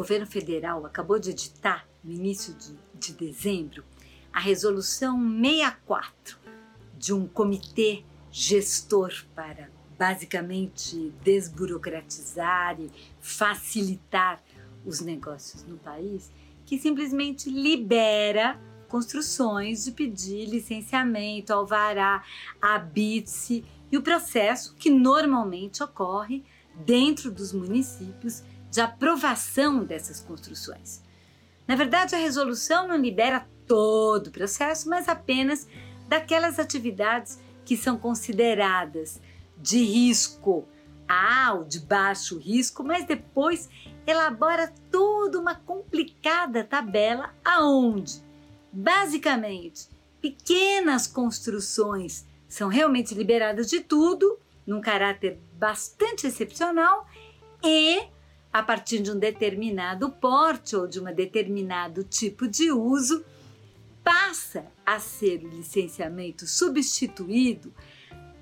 governo federal acabou de editar, no início de, de dezembro, a resolução 64 de um comitê gestor para basicamente desburocratizar e facilitar os negócios no país, que simplesmente libera construções de pedir licenciamento, alvará, habite e o processo que normalmente ocorre dentro dos municípios de aprovação dessas construções. Na verdade, a resolução não libera todo o processo, mas apenas daquelas atividades que são consideradas de risco alto, de baixo risco, mas depois elabora toda uma complicada tabela aonde, basicamente, pequenas construções são realmente liberadas de tudo, num caráter bastante excepcional e a partir de um determinado porte ou de um determinado tipo de uso, passa a ser o licenciamento substituído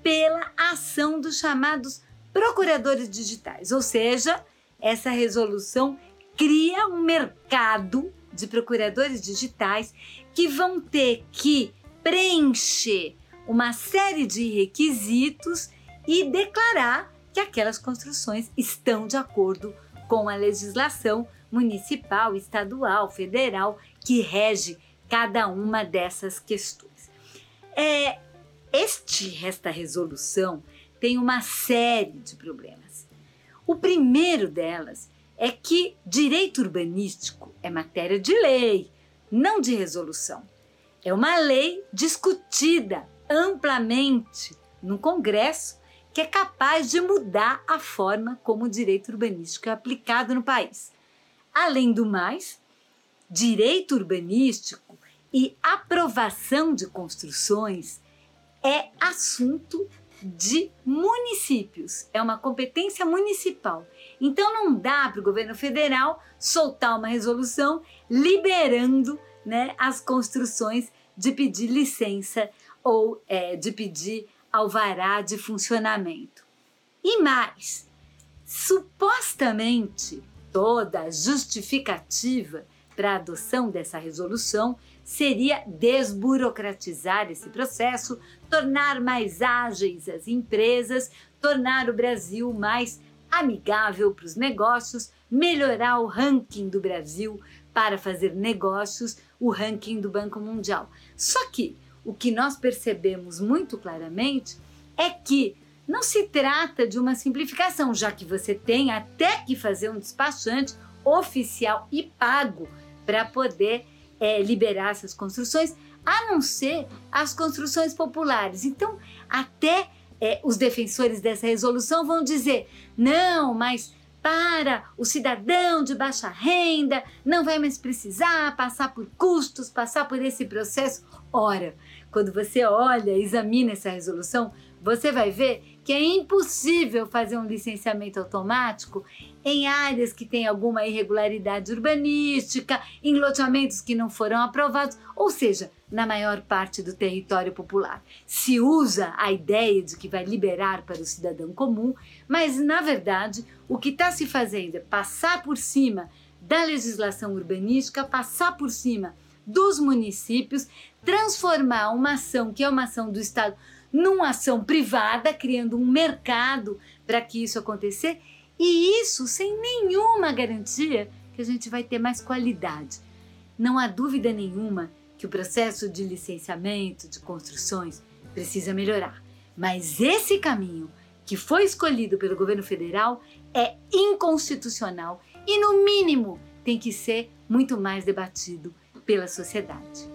pela ação dos chamados procuradores digitais, ou seja, essa resolução cria um mercado de procuradores digitais que vão ter que preencher uma série de requisitos e declarar que aquelas construções estão de acordo com a legislação municipal, estadual, federal que rege cada uma dessas questões. É, este, esta resolução tem uma série de problemas. O primeiro delas é que direito urbanístico é matéria de lei, não de resolução. É uma lei discutida amplamente no Congresso que é capaz de mudar a forma como o direito urbanístico é aplicado no país. Além do mais, direito urbanístico e aprovação de construções é assunto de municípios, é uma competência municipal. Então não dá para o governo federal soltar uma resolução liberando né, as construções de pedir licença ou é, de pedir alvará de funcionamento. E mais, supostamente toda a justificativa para a adoção dessa resolução seria desburocratizar esse processo, tornar mais ágeis as empresas, tornar o Brasil mais amigável para os negócios, melhorar o ranking do Brasil para fazer negócios, o ranking do Banco Mundial. Só que o que nós percebemos muito claramente é que não se trata de uma simplificação, já que você tem até que fazer um despachante oficial e pago para poder é, liberar essas construções, a não ser as construções populares. Então, até é, os defensores dessa resolução vão dizer: não, mas para o cidadão de baixa renda, não vai mais precisar passar por custos, passar por esse processo. Ora, quando você olha, examina essa resolução, você vai ver que é impossível fazer um licenciamento automático em áreas que têm alguma irregularidade urbanística, em loteamentos que não foram aprovados, ou seja, na maior parte do território popular. Se usa a ideia de que vai liberar para o cidadão comum, mas na verdade o que está se fazendo é passar por cima da legislação urbanística, passar por cima dos municípios, transformar uma ação que é uma ação do Estado numa ação privada, criando um mercado para que isso acontecer, e isso sem nenhuma garantia que a gente vai ter mais qualidade. Não há dúvida nenhuma que o processo de licenciamento de construções precisa melhorar, mas esse caminho que foi escolhido pelo governo federal é inconstitucional e, no mínimo, tem que ser muito mais debatido pela sociedade.